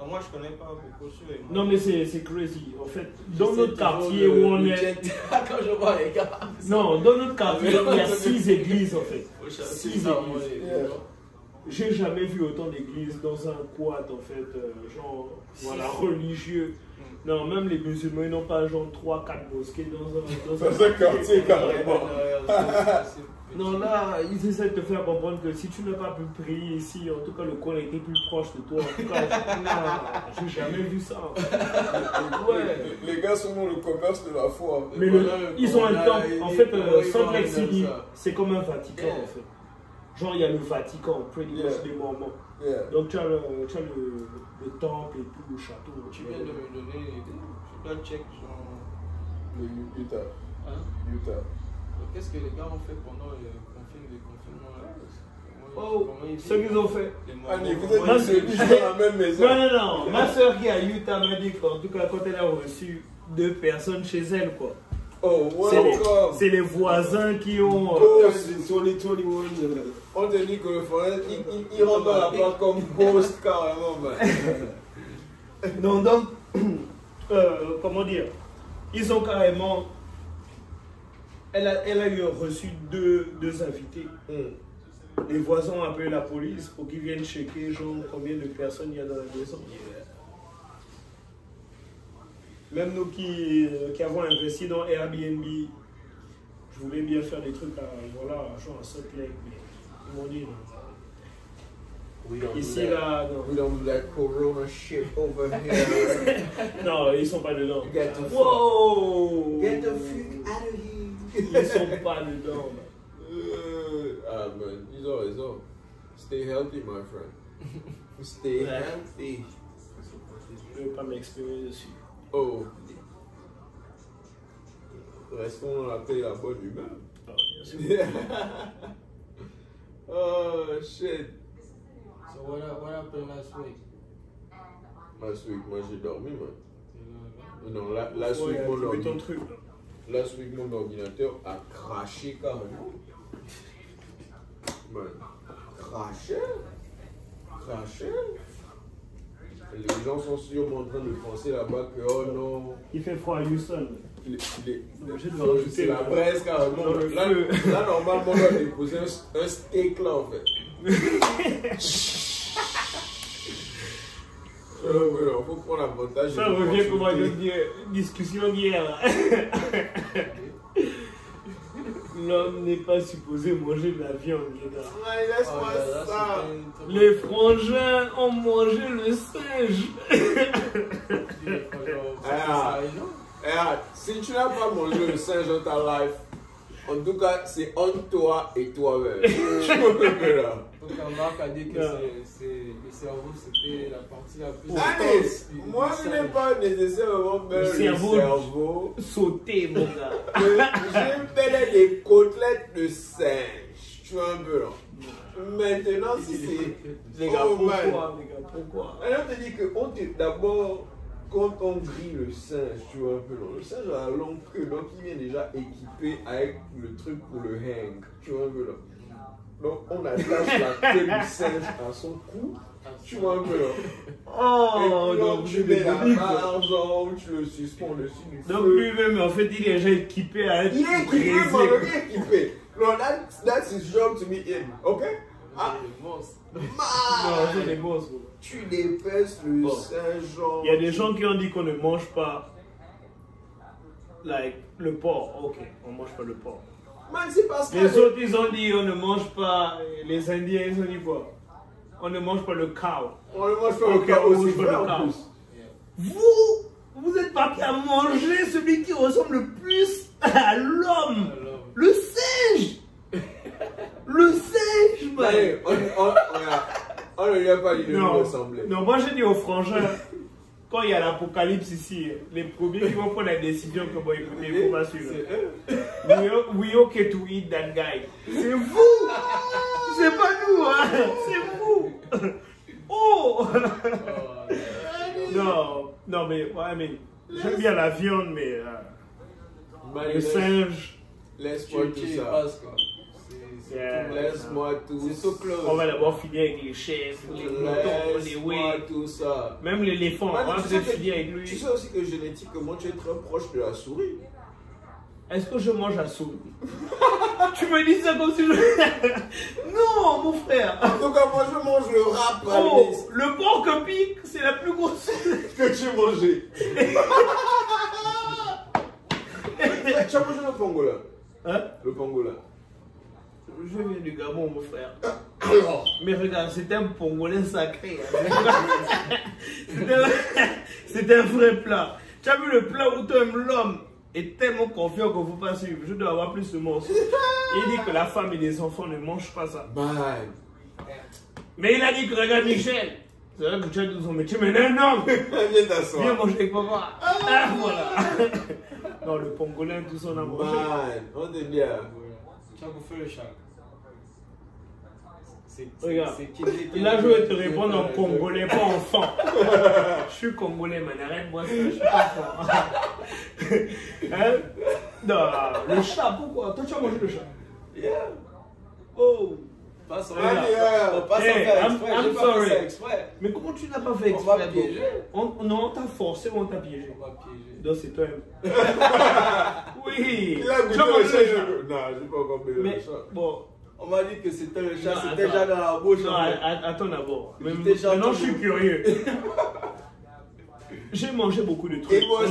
Ah, moi, je connais pas beaucoup sur les Non mais c'est c'est crazy. En fait, dans notre quartier où on est... check- Quand je vois les gars. Non, dans notre quartier, Ah, il y a six églises en fait. Six églises. J'ai jamais vu autant d'églises dans un quad en fait, euh, genre, voilà, religieux. Non, même les musulmans, ils n'ont pas genre 3-4 mosquées dans un, dans Dans un quartier, carrément. Non, là, ils essaient de te faire comprendre que si tu n'as pas pu prier ici, en tout cas, le coin était plus proche de toi. En tout cas, non, j'ai jamais vu ça. Ouais. Les- Les gars sont dans le commerce de la foi. Mais le- ils ont un temple. En fait, euh, Salt City, c'est comme un Vatican, Yeah. en fait. Genre, il y a le Vatican, pretty much Yeah. des Mormons. Yeah. Donc, tu as le, tu as le, le temple et tout, le château. Tu viens de me donner. Je dois check genre. Le Utah. Hein? Utah. Qu'est-ce que les gars ont fait pendant le confin- le confinement Oh, ce qu'ils ont fait. Ah, tous dans la même maison. Non, non, non. Ma soeur qui est à Utah m'a dit qu'en tout cas, quand elle a reçu deux personnes chez elle, quoi. Oh, C'est les, welcome. c'est les voisins qui ont. euh, Oh, c'est 2021. euh, On te dit que le forêt, il, il, il rentre dans la porte comme ghost carrément. Non, donc, euh, comment dire? Ils ont carrément. Elle a, elle a eu reçu deux, deux invités. Hmm. Les voisins ont appelé la police pour qu'ils viennent checker genre, combien de personnes il y a dans la maison. Même nous qui, euh, qui avons investi dans Airbnb, je voulais bien faire des trucs à, voilà, genre à Salt Lake, mais ils m'ont dit non. Ici, là, non. We don't do that corona shit over here. Non, ils sont pas dedans. Get the fuck- Wow! Get the fuck out of here. Ils sont pas dedans. man. Uh, ah man, ils ont raison. Stay healthy, my friend. Stay Ouais. healthy. Je ne vais pas m'exprimer dessus. Oh. Restons dans la paix et la bonne humeur. Ah, bien sûr. oh shit. So what, what happened last week? Last week, moi j'ai dormi, man. You know, Non, la- last week, mon activer ton truc. Là. last week, mon ordinateur a craché carrément. Man, craché Craché Les gens sont sûrement en train de penser là-bas que, oh non, Il fait froid à Houston. c'est la braise carrément. Là, là, normalement, on doit déposer un, un steak là, en fait. Ça de revient comme à une discussion d'hier. L'homme n'est pas supposé manger de la viande, les gars. Ouais, Oh laisse-moi là là, ça. Les frangins ont mangé le singe. Ah. non? Eh, ah, si tu n'as pas mangé le singe dans ta life, en tout cas, c'est entre toi et toi-même. Tu comprends là? Donc, Marc a dit que Non. c'est- c'est- le cerveau, c'était la partie la plus Allez, moi, je n'ai pas nécessairement peur le cerveau. cerveau. Sauté, mon gars. J'ai fait des côtelettes de singe. Tu vois un peu là. Maintenant, si c'est. Les gars, Oh, pourquoi, man. les gars, pourquoi? Alors, on te dit que on te- d'abord, quand on grille le singe, tu vois un peu, non, le singe a la longue queue, donc il vient déjà équipé avec le truc pour le hang, tu vois un peu là. Donc on attache la queue du singe à son cou, tu vois un peu là. Oh, Et donc tu je mets la ou tu le suspends dessus Donc lui-même, en fait, il est déjà équipé à être Il est équipé, il est équipé. No, that, that's his job to be in, ok? Ah. Non, man, c'est des monstres. tu dépèces le Bon. singe. Il y a des gens qui ont dit qu'on ne mange pas like, le porc. Ok, on mange pas le porc. Man, c'est parce que. Les autres, ils ont dit on ne mange pas. Les Indiens, ils ont dit quoi? On ne mange pas le cow. On le mange pas au cas on aussi pas le cow. Vous, vous êtes parti à manger celui qui ressemble le plus à l'homme. Le singe. Le singe, man. Allez, on, on, ne lui a pas dit de Non, ressembler. non, moi j'ai dit aux frangins, quand il y a l'apocalypse ici, les premiers qui vont prendre la décision que bon écoutez, il faut pas suivre. c'est eux. We, okay to eat that guy. C'est vous C'est pas nous, hein C'est vous Oh Oh, Non, non mais, ouais, mais j'aime bien la viande, mais euh, Man, le singe, Laisse-moi tout ça. quoi. Yeah. tout, Laisse-moi tout C'est so close. on va d'abord finir avec les chefs, les moutons, les whey, tout ça. même l'éléphant, on va tu finir avec Tu lui. sais aussi que génétiquement, tu es très proche de la souris. Est-ce que je mange la souris? Tu me dis ça comme si je... Non, mon frère En tout cas, moi, je mange le rap Oh, Alice, le porc que pique, c'est la plus grosse. que tu mangeais. tu as mangé le pangolin? Hein? Le pangolin. Je viens du Gabon, mon frère. Mais regarde, c'est un pongolais sacré. hein. C'est un- un vrai plat. Tu as vu le plat où toi, l'homme est tellement confiant qu'on ne faut pas suivre. Je dois avoir plus de morceaux. Il dit que la femme et les enfants ne mangent pas ça. man. Mais il a dit que regarde Michel. C'est vrai que tu as son métier, mais non, non. Viens Viens t'asseoir. manger avec papa. Ah, voilà. Non, le pongolais, tout ça, on a mangé. Man, on te dit. Tu as bouffé le chat. C'est- Regarde. Là, je vais te répondre en congolais, pas enfant. Je suis congolais, man. Arrête-moi ça, je suis pas enfant. Hein? Non, le chat, pourquoi? Toi, tu as mangé le chat Yeah. Oh Pas sans faire I'm- exprès. I'm J'ai pas sorry. fait exprès. Mais comment tu n'as pas fait On m'a exprès piégé. on, Non, on t'a forcé ou on t'a piégé? On m'a piégé. Donc, c'est toi. oui Il a goûté le chat. je- Non, j'ai pas encore payé le Mais, chat. bon, On m'a dit que c'était le chat, c'était déjà dans la bouche. non, en fait. a- a- attends d'abord. Maintenant, je suis curieux. J'ai mangé beaucoup de trucs. Exemple,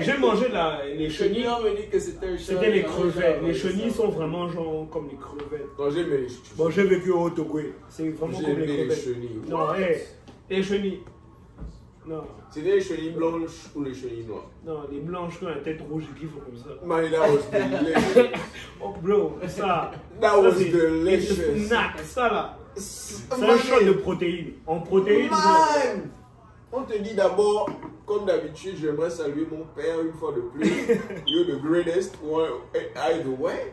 j'ai- mangé la, les chenilles. Chenille, on me dit que c'était les crevettes. Les chenilles sont vraiment genre comme les crevettes. Non, Bon, j'ai vécu au Togo. C'est vraiment comme les crevettes. chenilles. Non, hé, les chenilles. Non, C'était les chenilles blanches ou les chenilles noires non, les blanches qui ont la tête rouge et qui font comme ça. Man, that was delicious. Oh, bro, ça. That ça, was delicious. snack, ça là. C'est un shot de protéines. En protéines, Man! On te dit d'abord, comme d'habitude, j'aimerais saluer mon père une fois de plus. You're the greatest one either way.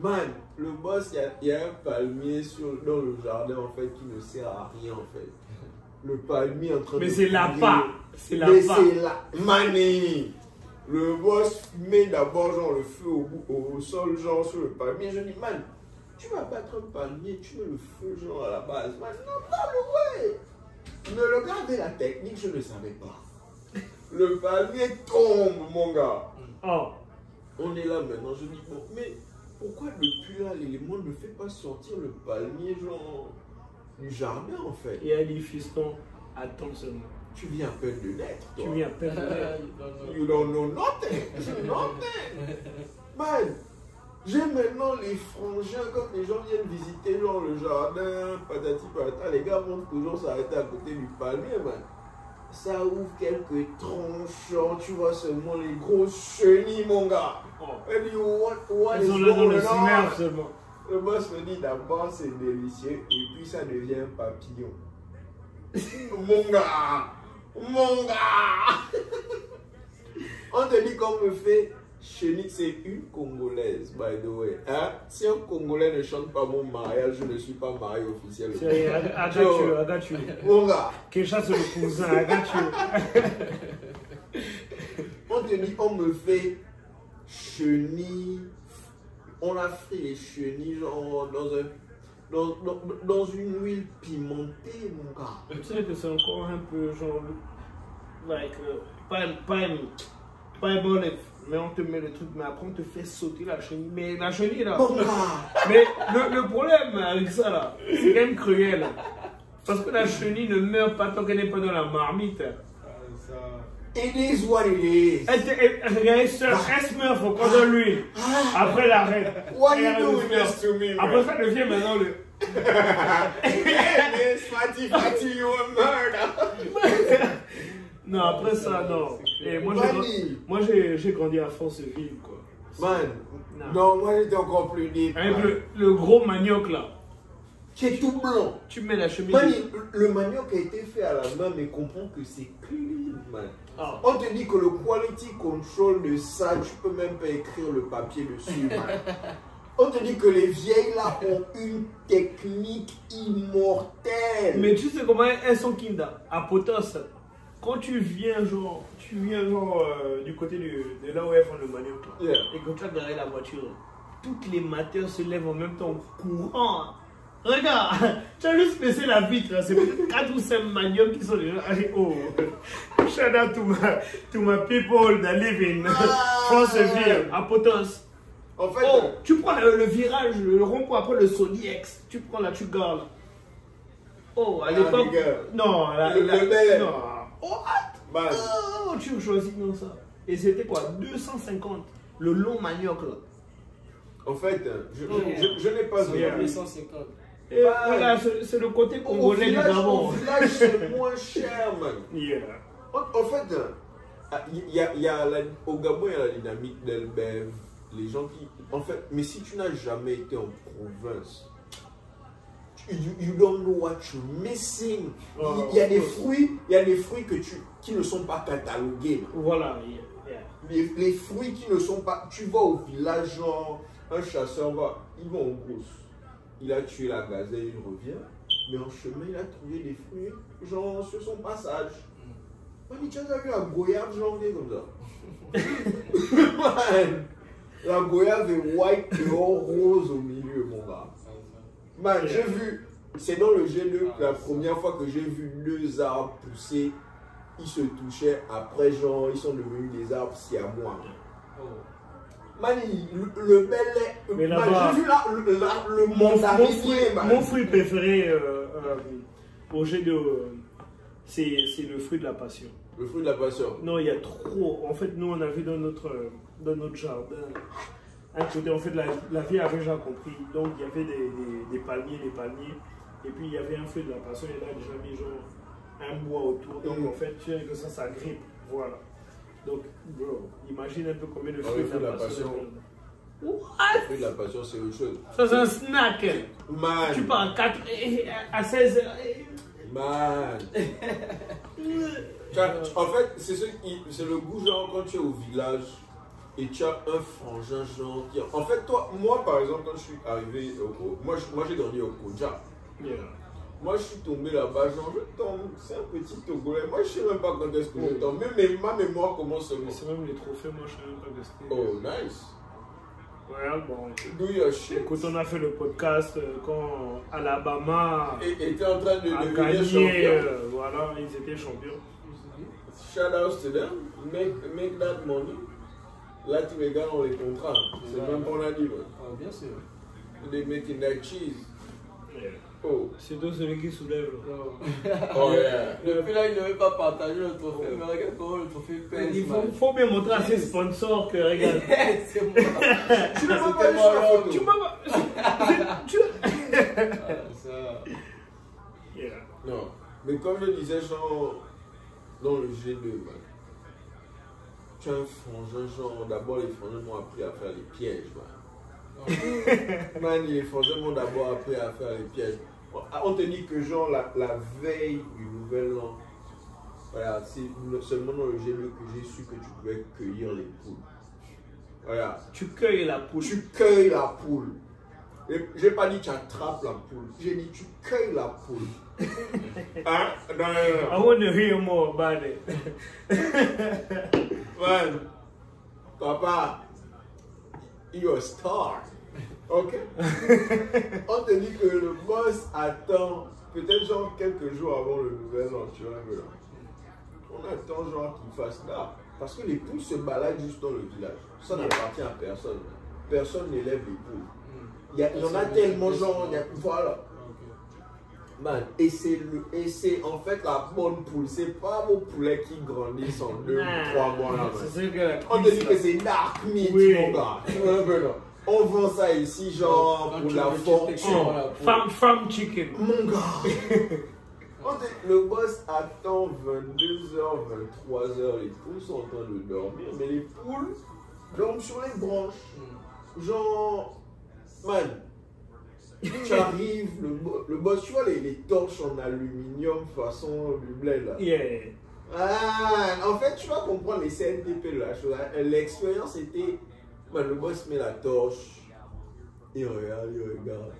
Man, le boss, il y y, a un palmier sur, dans le jardin en fait qui ne sert à rien en fait. Le palmier en train mais de. c'est la pas. C'est la Mais c'est la manie. Le boss met d'abord genre le feu au, bout- au sol, genre sur le palmier. Je dis, man, tu vas battre un palmier, tu mets le feu genre à la base. Man, non, pas le way. Ne regardez la technique, je ne savais pas. Le palmier tombe, mon gars. Oh, On est là maintenant, je dis, bon, mais pourquoi depuis là, l'élément ne fait pas sortir le palmier genre? Du jardin en fait il a dit fiston, attends seulement. Tu viens à peine de naître, toi. Tu viens à peine de naître. Non, non. You don't know nothing. nothing. Man, j'ai maintenant les frangins quand les gens viennent visiter genre le jardin, patati patata, les gars vont toujours s'arrêter à côté du palmier, man. Ça ouvre quelques tronches, genre, tu vois seulement les grosses chenilles, mon gars. Oh. Elle dit, what, what Ils is dans le smurf seulement. Le boss me dit d'abord c'est délicieux et puis ça devient papillon. Mon gars Mon gars On te dit qu'on me fait Chenille, c'est une Congolaise, by the way. Hein? Si un Congolais ne chante pas mon mariage, je ne suis pas marié officiellement. C'est got you. Mon gars, Kesha, c'est le cousin, you. on te dit, on me fait chenille. On a fait les chenilles genre dans, un, dans, dans, dans une huile pimentée, mon gars. Tu sais que c'est encore un peu genre. Like, euh, pas, pas, pas un bon mais on te met le truc, mais après on te fait sauter la chenille. Mais la chenille là. Mais le, le problème avec ça là, c'est quand même cruel. Parce que la chenille ne meurt pas tant qu'elle n'est pas dans la marmite. Ah, it is what it is. Elle, te- elle, elle, elle se elle se meurt, faut qu'on donne l'huile. Après l'arrête. Why Et you doing this to me, Après ça devient maintenant le. Fatty, Fatty, you a murder. Non, après ça, non. Et moi, j'ai, grandi à Forceville, quoi. Man, Non. moi j'étais encore plus deep. Avec le, le gros manioc là, Qui est tout blanc. tu mets la chemise. Mani, le manioc a été fait à la main, mais comprends que c'est clean, man. Ah. On te dit que le quality control de ça, tu peux même pas écrire le papier dessus, man. On te dit que les vieilles là ont une technique immortelle. Mais tu sais comment elles sont Kinda? À Potos, quand tu viens genre, tu viens genre euh, du côté de là où elles font le manioc Yeah. et que tu as derrière la voiture, toutes les mateurs se lèvent en même temps courant. Regarde, tu as juste baissé la vitre. C'est 4 ou 5 magnums qui sont déjà. Allez, oh. Shout out to my, to my people that living. Franceville, à Potence. En fait, oh, euh, tu prends le, virage, le rond-point après le Sony X. Tu prends là, tu gardes. Oh, à ah, l'époque. Non, là, le, non. Oh, Bad. oh, tu choisis non ça. Et c'était quoi? 250, le long manioc là. En fait, euh, je, oh, je, je, je n'ai pas. 250. Et Bah, voilà, c'est le côté congolais du Gabon. village, c'est moins cher, man. Yeah. En, en fait, il y a, il y a la- au Gabon, il y a la dynamique d'Elbev. Les gens qui. En fait, mais si tu n'as jamais été en province, tu- you, you don't know what you're missing. Il Oh, il y a des course. fruits, il y a des fruits que tu, qui ne sont pas catalogués. man. Voilà. yeah. Les, les fruits qui ne sont pas. Tu vas au village, genre, un chasseur va. Il va en brousse. Il a tué la gazelle, il revient. Mais en chemin, il a trouvé des fruits, genre, sur son passage. Man, tu as vu la goyave janvier comme ça? Man, La goyave est white et rose au milieu, mon gars. Man, j'ai vu. C'est dans le G2 la première fois que j'ai vu deux arbres pousser. Ils se touchaient. Après, genre, ils sont devenus des arbres siamois. Man, il- le, bel là-bas- j'ai vu là, le, la- le Mon, mon, fruit, mon fruit préféré euh, euh, au jet de. euh, c'est le fruit de la passion. Le fruit de la passion. Non, il y a trop. En fait, nous, on avait dans notre, dans notre jardin un côté. En fait, la, la vie avait déjà compris. Donc, il y avait des, des, des palmiers, des palmiers. Et puis, il y avait un fruit de la passion. Et là, déjà mis genre un bois autour. Donc, Mm. en fait, tu sais que ça, ça grippe. Voilà. Donc, bro, imagine un peu combien de Ah, fruits fruit de la passion. What? Le fruit de la passion, c'est autre chose. Ça, c'est un snack. Man. Tu pars à 4 à 16 heures. Man. En fait, c'est ce qui- c'est le goût, genre, quand tu es au village et tu as un frangin, genre, qui- En fait, toi, moi, par exemple, quand je suis arrivé au... moi, moi, j'ai grandi au Koja. Yeah. Moi, je suis tombé là-bas, genre, je tombe. C'est un petit Togolais. Moi, je sais même pas quand est-ce que je tombe. Mais ma mémoire commence Mais seulement. c'est même les trophées, moi, je sais même pas c'était. Oh, nice. Ouais, bon. Do your shit. Écoute, on a fait le podcast euh, quand Alabama Et t'es en train de devenir gagné. champion. euh, voilà, ils étaient champions. Shout out to them. Make, make that money. Là, tous les gars ont les contrats. C'est même pas on a dit. Ah, bien sûr. They making that cheese. Yeah. Oh. C'est donc celui qui soulève. là. Oh, yeah. Depuis là, il ne veut pas partager le trophée, mais regarde comment le trophée pèse. Il faut, bien montrer à ses sponsors que, regarde. C'est moi. Tu ne peux pas juste la photo. tu peux pas. tu- Ah, ça. Yeah. Non. Mais comme je disais, genre, dans le G2, man. Tu as un frangin, genre, d'abord les frangins m'ont appris à faire les pièges, man. Man, les frangins m'ont d'abord appris à faire les pièges. On te dit que, genre, la, la veille du nouvel an, voilà, c'est seulement dans le G2 que j'ai su que tu pouvais cueillir les poules. Regarde. Tu cueilles la poule. Tu cueilles la poule. J'ai pas dit tu attrapes la poule. J'ai dit tu cueilles la poule. hein? Non, non, non. I want to hear more about it. Man, papa, you're a star. Ok? On te dit que le boss attend peut-être genre quelques jours avant le nouvel an, tu vois. là, On attend genre qu'il fasse là. Parce que les poules se baladent juste dans le village. Ça n'appartient à personne. Personne n'élève les poules. Il y, a- il y en a tellement genre, il y a- voilà. Man, et c'est le, et c'est en fait la bonne poule. C'est pas vos poulets qui grandissent en deux ou trois mois là, On te dit que c'est dark meat, Oui. mon gars. Tu vois On vend ça ici, genre, pour la fortune. Oh, farm, farm chicken. Mon gars Le boss attend 22h, 23h. Les poules sont en train de dormir, mais les poules dorment sur les branches. Genre, man, tu arrives, le, bo- le boss, tu vois les, les torches en aluminium façon du là. Yeah. Ah, en fait, tu vas comprendre les CNTP de la chose. hein. L'expérience était. Man, le boss met la torche. Il regarde, il regarde.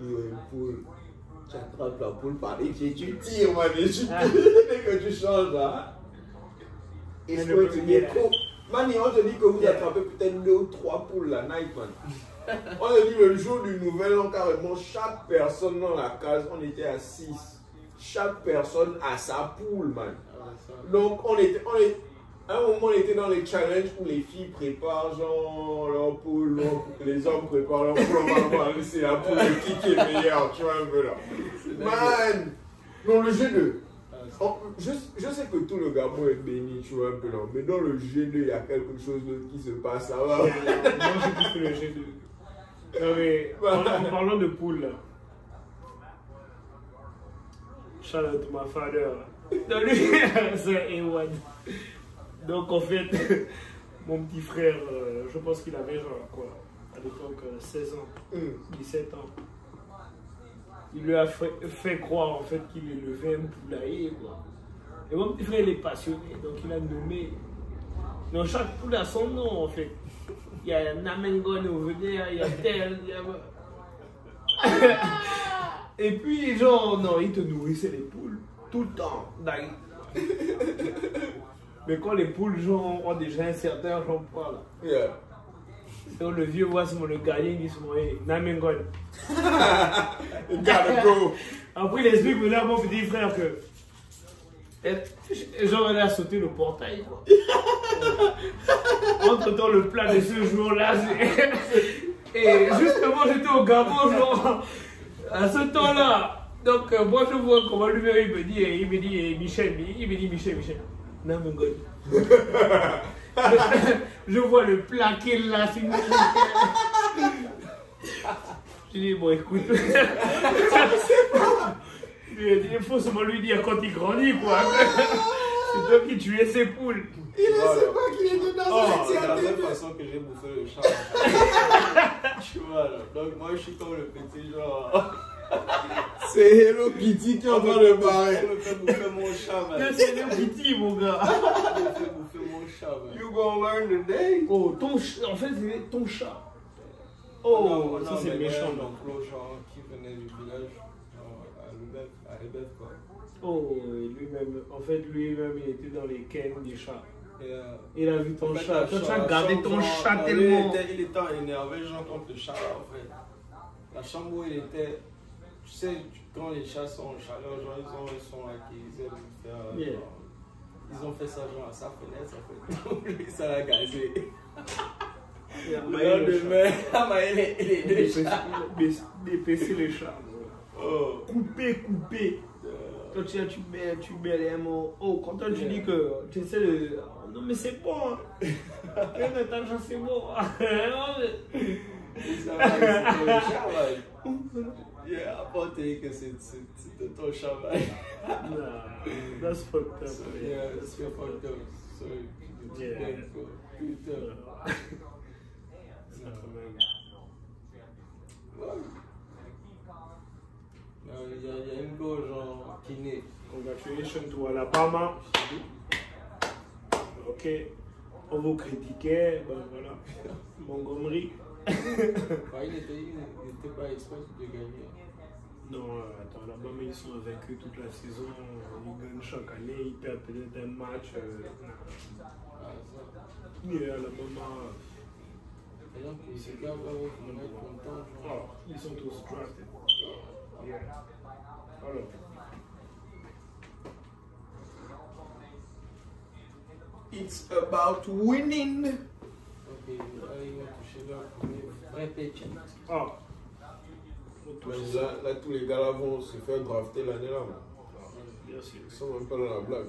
Il voit une poule. Tu attrapes la poule par les pieds, tu tires, man, et tu Ah. dès que tu changes là. Et Mais ce que tu dis, là. trop. Man, et on te dit que vous attrapez peut-être deux ou trois poules la night, man. On te dit le jour du nouvel an, carrément, chaque personne dans la case, on était à 6. Chaque personne a sa poule, man. Ah. Donc, on était, on est, à un moment, on était dans les challenges où les filles préparent genre leur poule, leur- les hommes préparent leur va voir, c'est la poule de qui qui est meilleur, tu vois un peu là. Man! Dans le G2, Ah, ça. on- je, je sais que tout le Gabon est béni, tu vois un peu là, mais dans le G2, il y a quelque chose d'autre qui se passe là-bas. Moi, j'ai kiffé le G2. Non, mais en, en parlant de poule, là. Shout out to my father. Non, lui, c'est A1. Donc, en fait, mon petit frère, euh, je pense qu'il avait genre quoi À l'époque, euh, 16 ans, Hum. 17 ans. Il lui a fait, fait croire en fait qu'il élevait un poulailler. Quoi. Et mon petit frère, il est passionné, donc il a nommé. Donc chaque poule a son nom en fait. Il y a Namengon over there, il y a tel, il y a. Et puis, genre, non, il te nourrissait les poules tout le temps. Mais quand les poules, genre, ont déjà un certain genre poids là. Yeah. Donc le vieux voit le gardien, il dit hey, Namengon. Go. Après, il explique maintenant mon petit frère que. Genre, elle a sauté le portail, quoi. Entre temps, le plat de ce jour-là. Et justement, j'étais au Gabon, genre, à ce temps-là. Donc, euh, moi, je vois comment lui-même, il me dit, il me dit, Michel, il me dit, Michel, Michel, non, mais God. je vois le plat qu'il là, c'est une Je dis, bon, écoute. Il faut seulement lui dire quand il grandit, quoi. C'est toi qui tuais ses poules. Il ne sait pas qu'il était dans Oh, cette c'est la même façon que j'ai bouffé le chat. tu vois là. Donc moi je suis comme le petit genre. C'est Hello Kitty qui est en train de Je barrer. me fais bouffer mon chat, man. C'est le petit, mon gars. Je me fais bouffer mon chat, man. You gonna learn today. Oh, ton chat. En fait, c'est ton chat. On Oh, a- ça c'est méchant. genre, qui venait du village genre, à Lubef, quoi. Oh, et lui-même. En fait, lui-même, il était dans les cannes des chats. Euh, Il a vu ton en fait, chat. Toi, tu as gardé ton chat tellement. Il était, il était énervé, genre, contre le chat, là, en fait. La chambre où il était. Tu sais, quand les chats sont en chaleur, genre, ils ont un son là qu'ils aiment faire. euh, Yeah. ils ont fait ça, genre, à sa fenêtre, en fait. Lui, ça l'a gazé. Le lendemain, il a maillé les, les deux chats. d'é- D'épaisser le chat. Oh. Couper, couper. Euh, Toi, tu, tu mets, tu mets les mots. Oh, quand tu Yeah. dis que tu essaies de. oh, Non, mais c'est bon. Hein. C'est bon. ça va, chat, man. Yeah, dit que c'est- c'est- c'était ton chat, man. nah, that's fucked up. So, yeah, That's c'est fucked up. So, Yeah. Non, Il y, a- il y a une go, genre, kiné. Congratulations to Alabama. Ok. on vous critiquait, ben voilà, Montgomery. Bah, il était, il pas exprès de gagner. Non, euh, attends, là-bas, mais ils sont vaincus toute la saison, ils gagnent chaque année, ils perdent peut-être un match. euh, Ah, ça. et Alabama, Et donc, ces gars là, on est content. oh, genre. ils sont tous drafted. Yeah. Alors. It's about winning. Ok, là, ils vont toucher leur premier vrai. Ah. Mais là, là, tous les gars là vont se faire drafter l'année là. Bien sûr. Ils sont même pas dans la blague.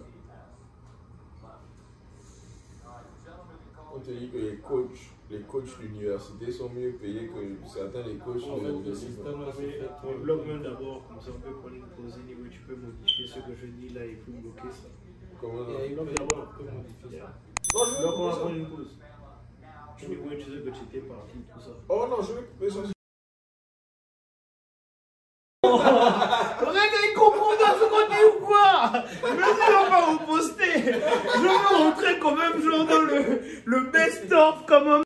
On te dit que les coachs, les coachs d'université sont mieux payés que certains des coachs En de, fait, le système mais bloque même d'abord, comme ça on peut prendre une pause anyway, tu peux modifier ce que je dis là et puis bloquer ça. Comment ça Et bloque d'abord. on peut modifier ça. Non, je vais Donc on va prendre une pause. Anyway, tu sais que tu étais parti, tout ça. Oh non, je vais couper ça. Regarde, il comprend pas ce qu'on dit ou quoi on va vous poster Je veux rentrer quand même genre dans le, le best-of comme un